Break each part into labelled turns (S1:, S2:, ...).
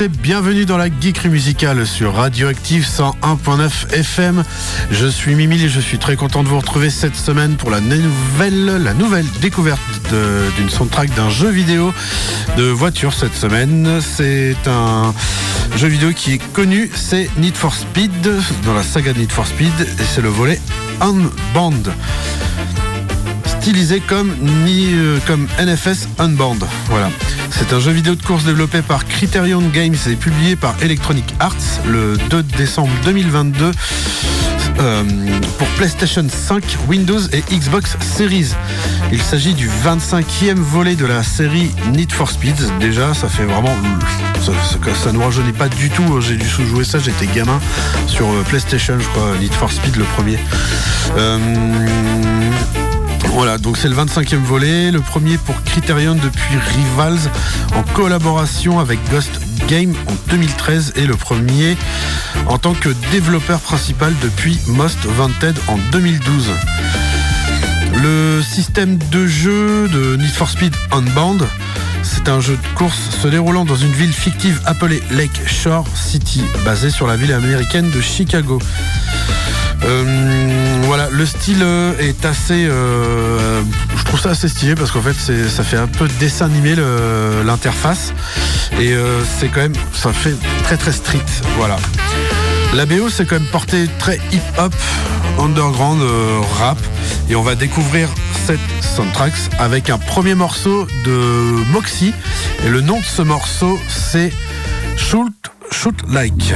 S1: Bienvenue dans la geekerie musicale sur Radioactive 101.9 FM. Je suis Mimi et je suis très content de vous retrouver cette semaine pour la nouvelle, la nouvelle découverte de- d'une soundtrack d'un jeu vidéo de voiture cette semaine. C'est un jeu vidéo qui est connu, c'est Need for Speed, dans la saga Need for Speed, et c'est le volet Unbound stylisé comme, ni, euh, comme NFS Unbound. Voilà. C'est un jeu vidéo de course développé par Criterion Games et publié par Electronic Arts le 2 décembre 2022 euh, pour PlayStation 5, Windows et Xbox Series. Il s'agit du 25e volet de la série Need for Speed. Déjà, ça fait vraiment... Ça, ça, nous rajeunit pas du tout. J'ai dû jouer ça, j'étais gamin sur euh, PlayStation, je crois, Need for Speed le premier. Voilà, donc c'est le 25e volet, le premier pour Criterion depuis Rivals en collaboration avec Ghost Game en 2013 et le premier en tant que développeur principal depuis Most Wanted en 2012. Le système de jeu de Need for Speed Unbound, c'est un jeu de course se déroulant dans une ville fictive appelée Lake Shore City, basée sur la ville américaine de Chicago. Euh, voilà, le style euh, est assez. euh, je trouve ça assez stylé parce qu'en fait, ça fait un peu dessin animé l'interface et euh, c'est quand même, ça fait très très street. Voilà. La BO, c'est quand même porté très hip-hop, underground, euh, rap, et on va découvrir cette soundtrack avec un premier morceau de Moxie et le nom de ce morceau, c'est Shoot, Shoot Like.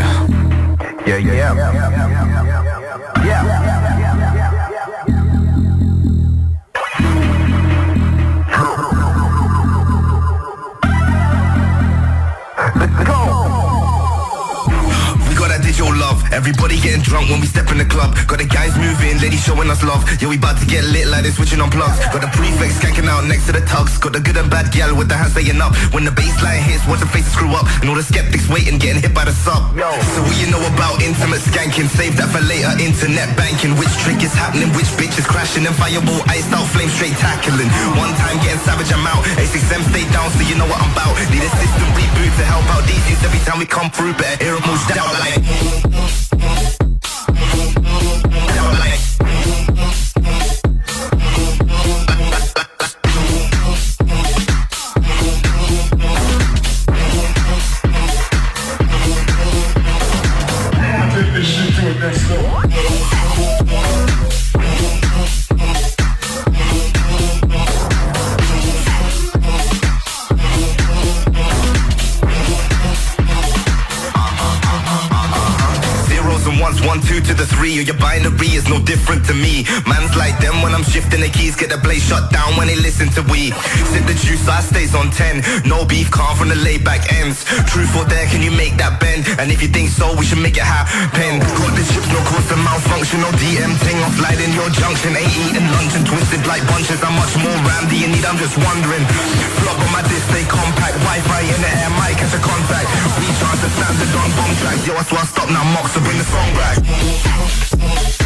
S2: Drunk when we step in the club. Got the guys moving, ladies showing us love. Yeah, we about to get lit like they switching on plugs. Got the prefix skanking out next to the tugs. Got the good and bad gal with the hands staying up. When the baseline hits, watch the faces screw up. And all the skeptics waiting, getting hit by the sub. So what you know about intimate skanking? Save that for later. Internet banking. Which trick is happening? Which bitch is crashing? And fireball iced out, flame straight tackling. One time getting savage, I'm out. A6M stay down, so you know what I'm about. Need a system reboot to help out these youths every time we come through. Better hear 'em move down like. Different to me. Man's like them when I'm shifting the keys. Get the blaze shut down when they listen to we. Sip the juice, I stays on 10. No beef, calm from the laid back ends. Truth or dare, can you make that bend? And if you think so, we should make it happen. Got the chips, no cause for malfunction. No DM ting off light in your junction. Ain't eating lunch and twisted like bunches. How much more RAM do you need? I'm just wondering. Flop on my disc, stay compact. Wi-Fi in the air, mic catch a contact. Recharge the standard on bomb tracks. Yo, I swear I stop now, Mox, so bring the song back.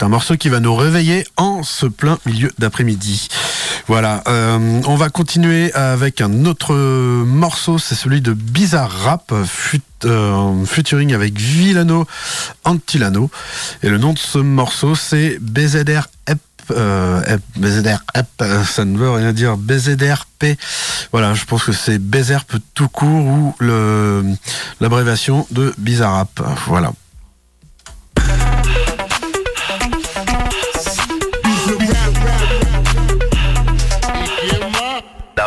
S1: C'est un morceau qui va nous réveiller en ce plein milieu d'après-midi. Voilà, euh, on va continuer avec un autre morceau, c'est celui de Bizarre Rap, fut, euh, featuring avec Villano Antilano. Et le nom de ce morceau, c'est BZR euh, BZR ça ne veut rien dire, BZRP. Voilà, je pense que c'est BZRP tout court ou l'abréviation de Bizarrap. Voilà.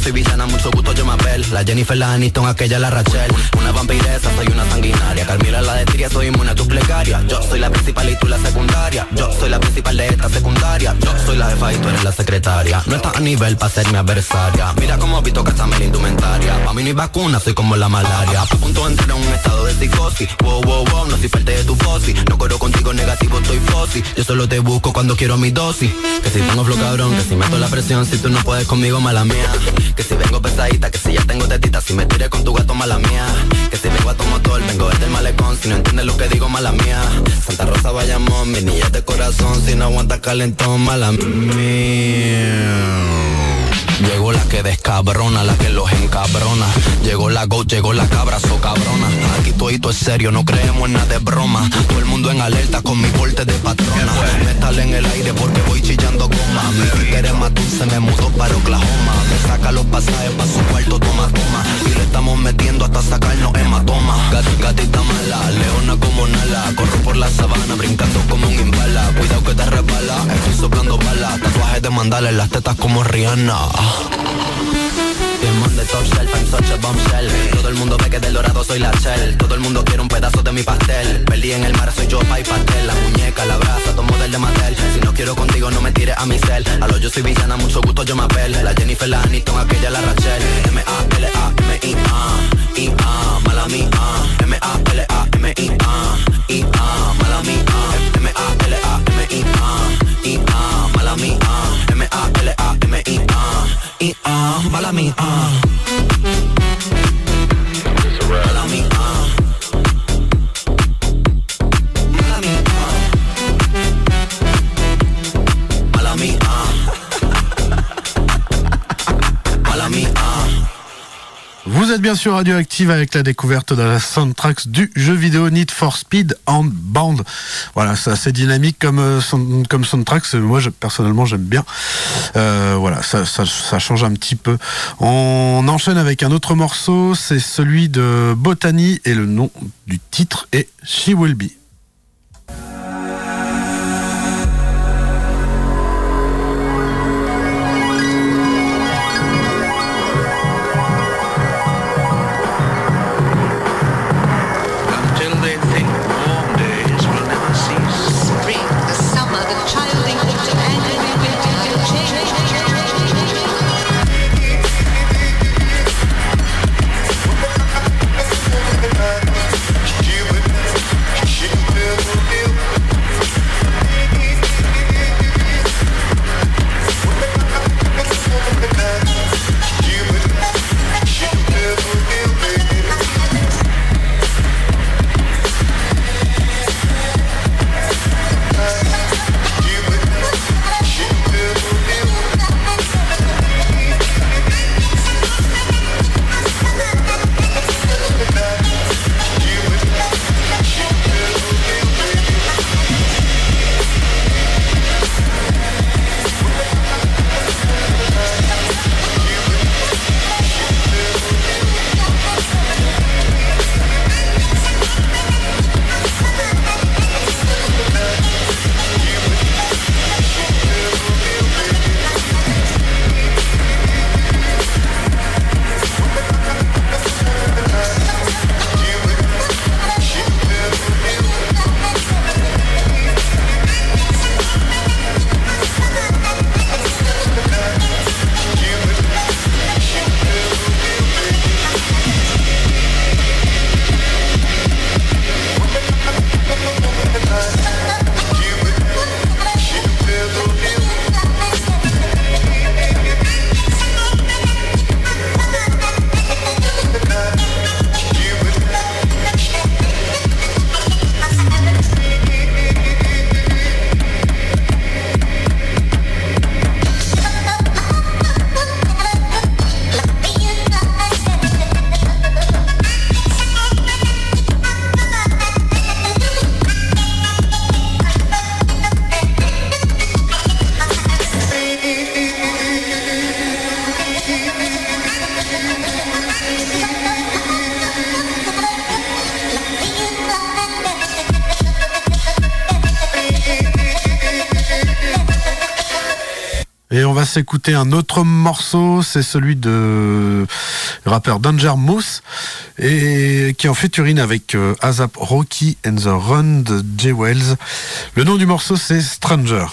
S3: soy villana, mucho gusto, yo me apel. La Jennifer, la Aniston, aquella, la Rachel. Una soy una sanguinaria. Carmila, la de Tria, soy inmune a tu plegaria. Yo soy la principal y tú la secundaria. Yo soy la principal de esta secundaria. Yo soy la jefa y tú eres la secretaria. No estás a nivel para ser mi adversaria. Mira cómo visto que la indumentaria. Pa' mí no hay vacuna, soy como la malaria. A punto de entrar en un estado de psicosis. Wow, wow, wow, no soy parte de tu fosi. No corro contigo negativo, estoy fosi. Yo solo te busco cuando quiero mi dosis. Que si tengo flow cabrón, que si meto la presión, si tú no puedes conmigo, mala mía. Que si vengo pesadita, que si ya tengo tetita, si me tiré con tu gato, mala mía. Que si a tu motor, vengo desde el malecón, si no entiendes lo que digo, mala mía. Santa Rosa vayamos, mi niña de corazón, si no aguanta calentón, mala mía. Llegó la que descabrona, la que los encabrona. Llegó la go, llegó la cabra, so cabrona. Aquí todo es serio, no creemos en nada de broma. Todo el mundo en alerta con mi porte de patrona. Metal en el aire porque voy chillando goma. Mi quiere matar, se me mudó para Oklahoma. Saca los pasajes pa' su cuarto, toma, toma. Y le estamos metiendo hasta sacarnos hematoma. Gat, gatita mala, leona como Nala. Corro por la sabana brincando como un imbala. Cuidado que te resbala, estoy soplando balas. Tatuajes de mandala en las tetas como Rihanna. Todo el mundo ve que del dorado soy la shell. Todo el mundo quiere un pedazo de mi pastel. Perdí en el mar, soy yo, pa' y pastel La muñeca, la brasa, tomo del de Mattel. Si no quiero contigo, no me tires a mi cel. A lo yo soy villana, mucho gusto, yo me apel. La Jennifer, la Aniston, aquella, la Rachel. M-A-L-A-M-I-A I-A, mala mía. M-A-L-A-M-I-A I-A, mala mía y ah, uh, ah. Uh.
S1: Vous êtes bien sûr radioactive avec la découverte de la soundtrack du jeu vidéo Need for Speed en Band. Voilà, c'est assez dynamique comme, euh, comme soundtrack. Moi, je- personnellement, j'aime bien. Euh, voilà, ça, ça, ça change un petit peu. On enchaîne avec un autre morceau. C'est celui de Botany et le nom du titre est She Will Be. Et on va s'écouter un autre morceau, c'est celui de rappeur Danger Moose, et qui est en featuring avec euh, Azap Rocky and the Run de Jay Wells. Le nom du morceau c'est Stranger.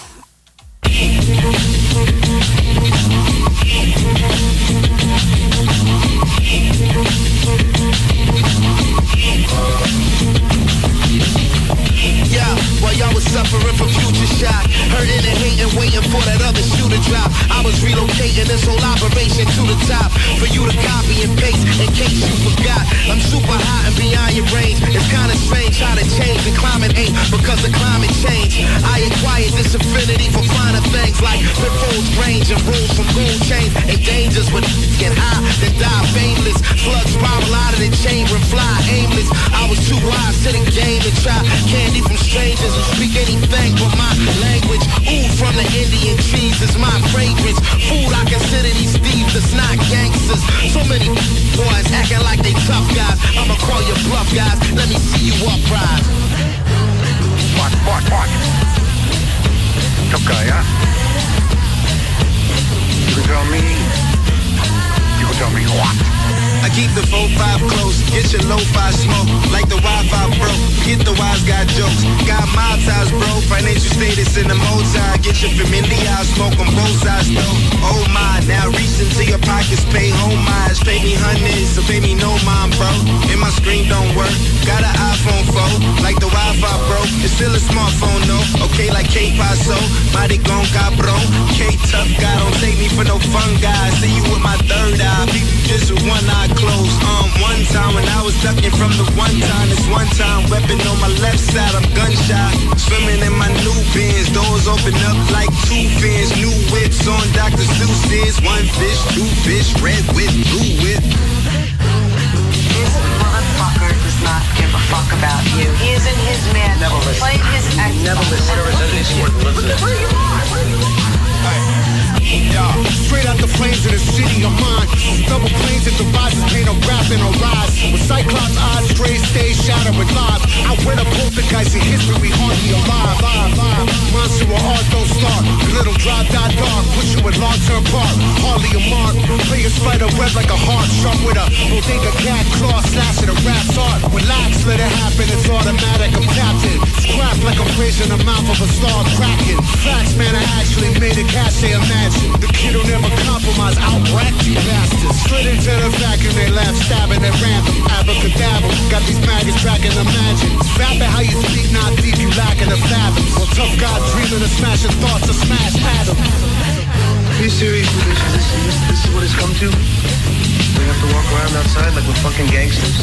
S4: Hurting and hating, waiting for that other shoe to drop. I was relocating this whole operation to the top for you to copy and paste in case you forgot. I'm super hot and beyond your range. It's kinda strange how to change the climate ain't because of climate change. I acquired this affinity for things like pitfalls, range, and rules from gold chains and dangers when get high, then die fameless. Slugs spiral out of the chamber and fly aimless. I was too wise the game to try candy from strangers who speak anything but my language. Ooh, from the Indian trees is my fragrance. Food, I consider these thieves, it's not gangsters. So many boys acting like they tough guys. I'ma call your bluff, guys. Let me see you uprise.
S5: What, what, what? Tough guy, huh? Can tell me. You can tell me what?
S4: I keep the 4-5 close, get your low-fi smoke. Like the Wi-Fi broke, get the wise guy jokes. Got my ties bro, financial status in the multi Get your familiar, smoke on both sides though. Oh my, now reach into your pockets, pay homage Pay me hundreds, so pay me no mind bro. And my screen don't work, got an iPhone 4 Like the Wi-Fi Okay like K-Paso, mighty gon' cabrón K-Tough guy, don't take me for no fun guy See you with my third eye, you just with one eye closed. Um, one time when I was ducking from the one time This one time, weapon on my left side, I'm gunshot Swimming in my new bins, doors open up like two fins. New whips on Dr. Seuss's. One fish, two fish, red with blue whip
S6: fuck about you. He is in his man.
S5: Never listen.
S6: Play his Xbox.
S5: Never listen.
S6: Never listen. Where you are? Where you are?
S4: Yeah, straight out the flames of the city of mine. Double planes and devices paint a rap and a rise. With Cyclops eyes, straight stay shadow with live. I wear the poltergeist in history, hardly alive. Live, live. Monster or art don't start. Little drive, die dark. Push you with long term park. Hardly a mark. Play a spider web like a heart. Sharp with a bodega cat claw. Slash at a rap's art. Relax, let it happen. It's automatic. I'm captain. Scrap like I'm raising the mouth of a star cracking. Facts, man, I actually made a cash, they imagine. The kid who never compromise, outrack you bastards. Slid into the vacuum, they laugh, stabbing at random. Abracadabra, got these maggots tracking imagine. Rapping how you speak, not deep, you lacking the fathoms. Well, tough guy dreaming of smashing thoughts to smash atoms.
S5: Are you serious? This, this, this, this is what it's come to? We have to walk around outside like we're fucking gangsters?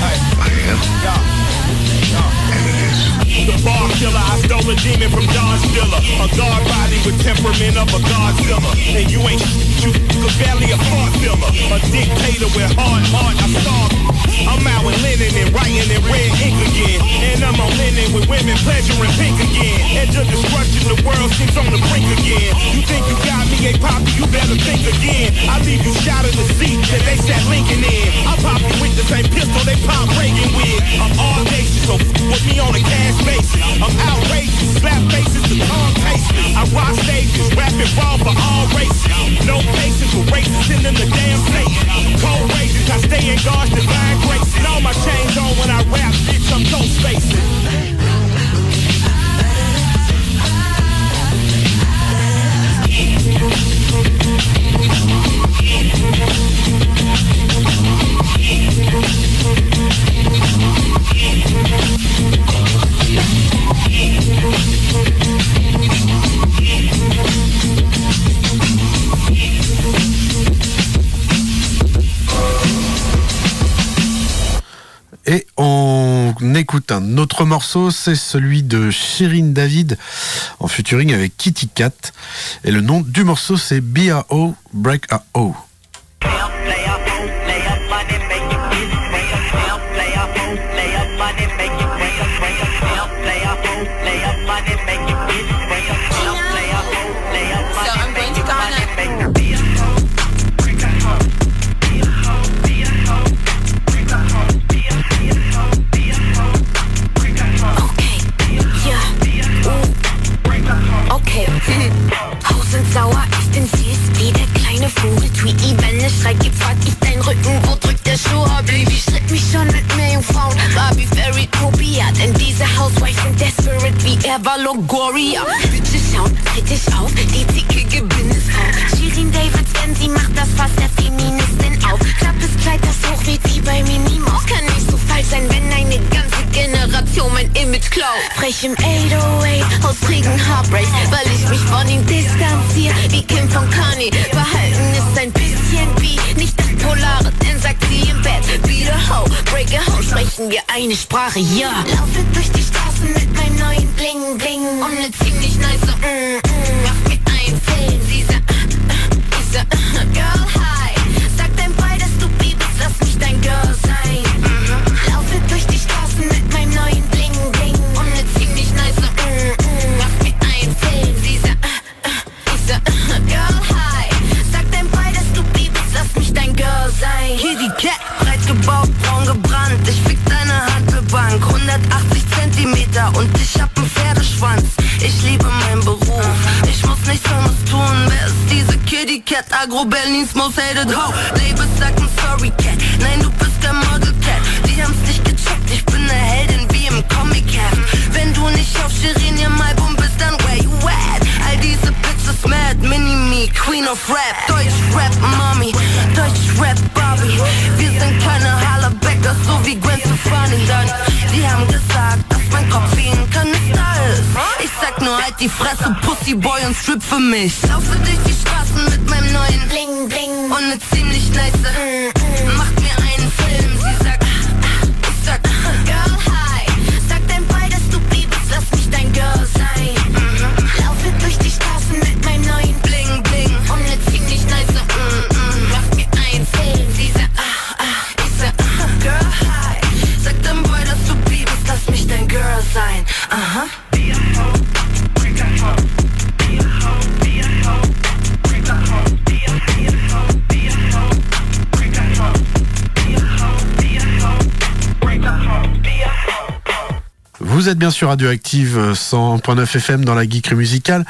S5: I am. And is.
S7: The bar killer, I stole a demon from Don Stiller. A guard body with temperament of a Godzilla. And you ain't you could barely a part filler. A dictator with hard heart, I starve. I'm out with linen and writing in red ink again. And I'm on linen with women pleasuring pink again. Edge of destruction, the world seems on the brink again. You think you got me, a poppy, you better think again. I leave you shot in the seat that they sat Lincoln in. I pop you with the same pistol they pop Reagan with. I'm all nation, so with me on a cash basis. I'm outrageous, slap faces to tongue tasteless. I rock stages, rapping raw for all races. No patience with racists, them the damn Satan. Cold rages, I stay in God's divine grace. And all my chains on when I rap, bitch, I'm ghost facing.
S1: Et on écoute un autre morceau, c'est celui de Shirin David en featuring avec Kitty Cat. Et le nom du morceau c'est B.A.O. Break a Dreck
S6: gibt, frag ich deinen Rücken,
S8: wo drückt der Schuh? Oh, Baby, schritt mich schon mit mehr Jungfrauen. Barbie, Fairy, Topia, denn diese Housewives sind desperate wie Eva Longoria. Bitte schauen, halt dich auf, die dicke Gewinn ist auf. Shirin Davids, denn sie macht das Fass der Feministin auf. Klappes Kleid, das hoch wie sie bei Minimaus. Kann nicht so falsch sein, wenn eine ganze Generation mein Klaut. Frech im 808, aus Regen Heartbreak, weil ich mich von ihm distanziere. Wie Kim von Kanye, Verhalten ist ein bisschen wie nicht das Polare, denn sagt sie im Bett, be the hoe, break a hoe, sprechen wir eine Sprache, ja. Laufe durch die Straßen mit meinem neuen Bling Bling und ne ziemlich nice mm, mm, mach mir einen Film, sie sagt, uh, uh, uh, Girl, hi,
S9: Zentimeter und ich hab einen Pferdeschwanz. Ich liebe meinen Beruf, ich muss nichts anderes tun. Wer ist diese Kitty Cat? Agro Berlins most hated ho. Labels sagen sorry Cat, nein du bist kein Model Cat. Die haben's nicht gecheckt, ich bin ne Heldin wie im Comic Heft. Wenn du nicht auf Shirin ihrem Album bist, dann where you at? All diese Bitches mad, Mini-Me, Queen of Rap halt die Fresse, Pussy Boy und strip für mich. Laufe durch die Straßen mit meinem neuen
S8: Bling Bling
S9: und ne ziemlich nice.
S1: Vous êtes bien sûr Radioactive euh, 100.9 FM dans la geekerie musicale.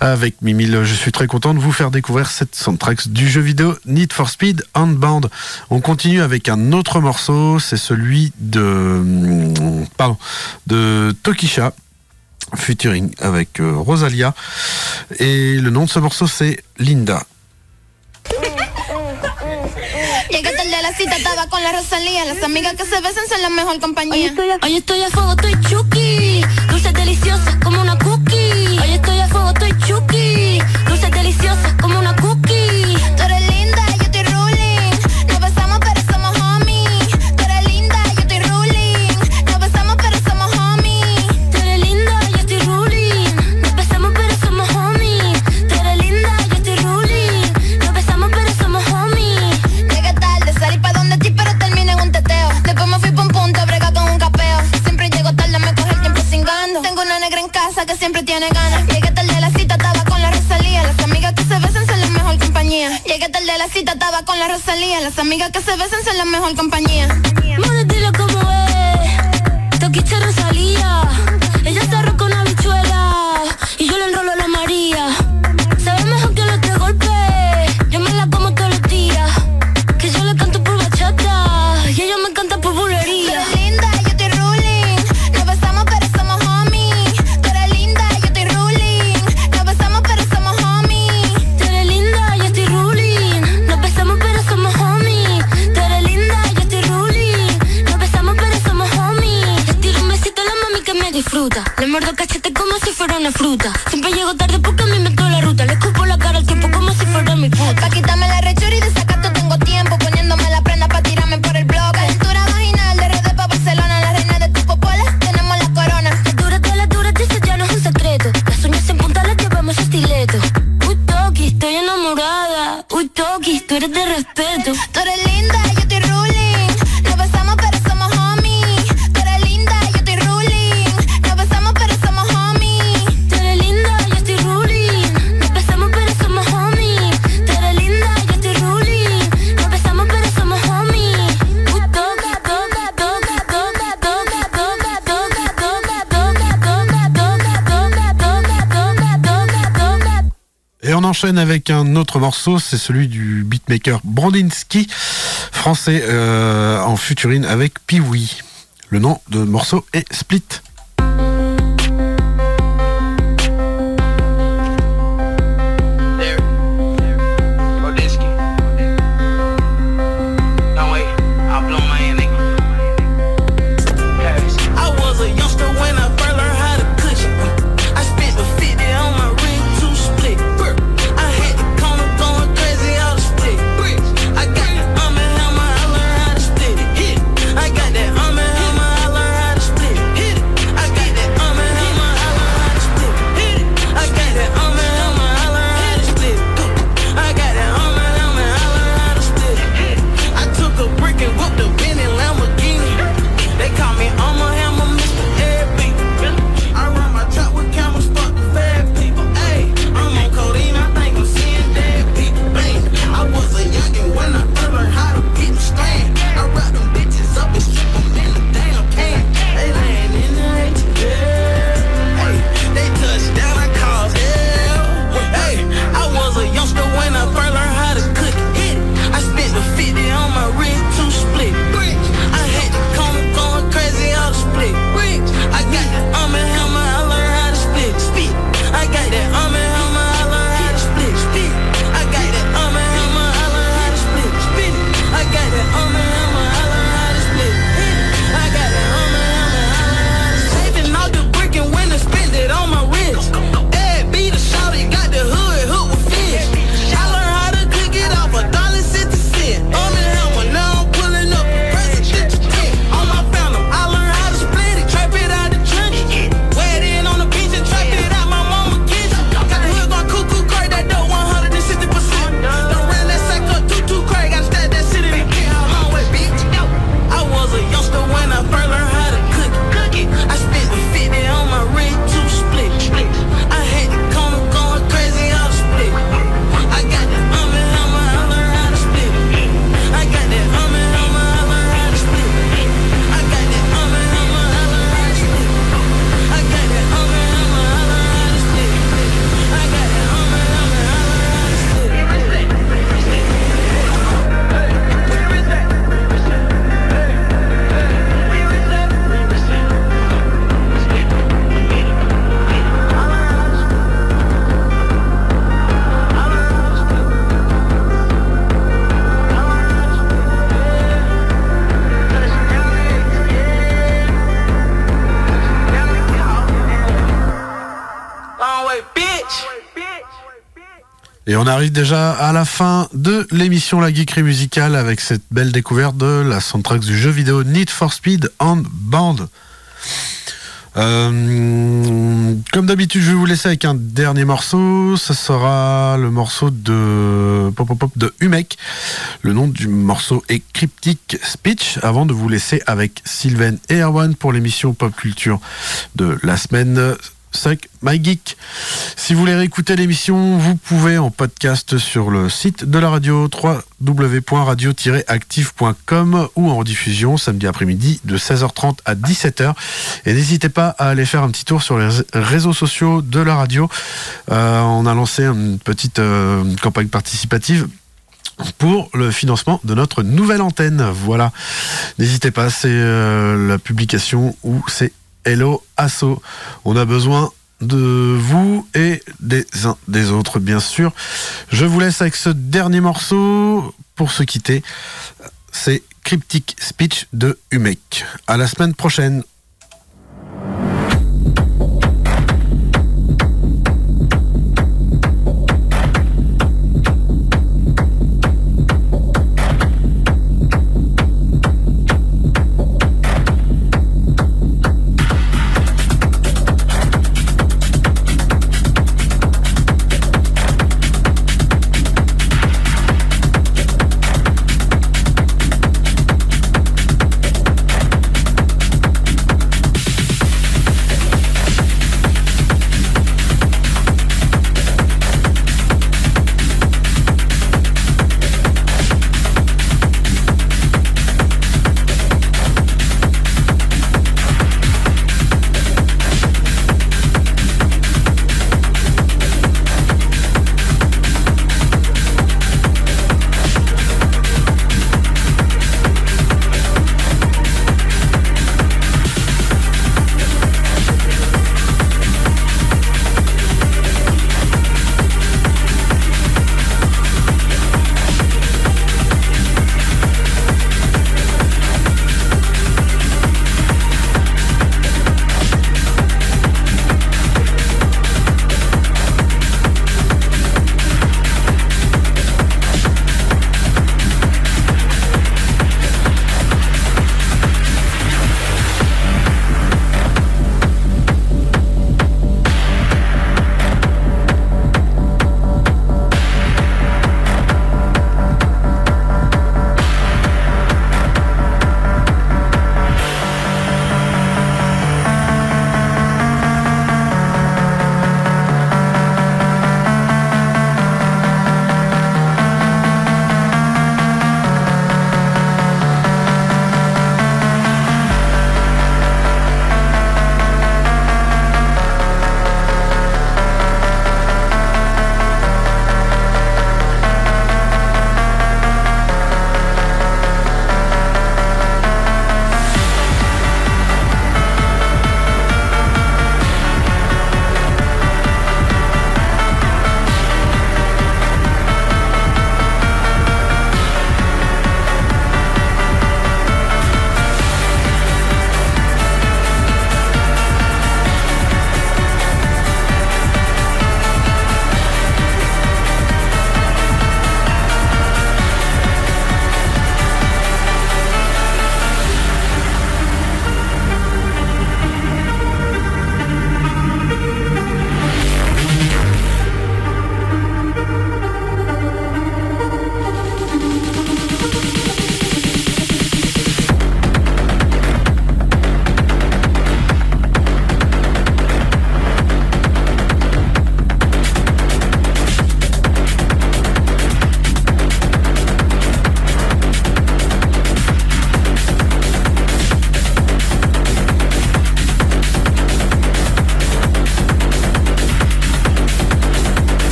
S1: Avec Mimile, je suis très content de vous faire découvrir cette soundtrack du jeu vidéo Need for Speed Handbound. On continue avec un autre morceau, c'est celui de, hum, pardon, de Tokisha. Featuring avec euh, Rosalia. Et le nom de ce morceau, c'est Linda.
S10: Cita, estaba con la Rosalía. Las amigas que se besan son la mejor compañía.
S11: Hoy estoy a fuego, estoy chuki. Dulces deliciosas como una cookie. Hoy estoy a fuego, estoy chuki. Dulces deliciosas como una cookie.
S10: Amigas que se besan son la mejor compañía.
S11: Disfruta. Le muerdo cachete como si fuera una fruta. Siempre llego tarde porque me toda la ruta. Le escupo
S1: avec un autre morceau, c'est celui du beatmaker Brandinsky, français euh, en futurine avec Piwi. Le nom de morceau est Split. Et on arrive déjà à la fin de l'émission La Geekerie Musicale avec cette belle découverte de la soundtrack du jeu vidéo Need for Speed on Band. Euh, comme d'habitude, je vais vous laisser avec un dernier morceau. Ce sera le morceau de pop, pop, pop, de Humek. Le nom du morceau est Cryptic Speech. Avant de vous laisser avec Sylvain et Erwan pour l'émission Pop Culture de la semaine. Suck My Geek. Si vous voulez réécouter l'émission, vous pouvez en podcast sur le site de la radio www.radio-active.com ou en diffusion samedi après-midi de 16h30 à 17h. Et n'hésitez pas à aller faire un petit tour sur les réseaux sociaux de la radio. Euh, on a lancé une petite euh, campagne participative pour le financement de notre nouvelle antenne. Voilà. N'hésitez pas, c'est euh, la publication où c'est Hello Asso. On a besoin de vous et des uns des autres, bien sûr. Je vous laisse avec ce dernier morceau pour se quitter. C'est Cryptic Speech de Humek. À la semaine prochaine.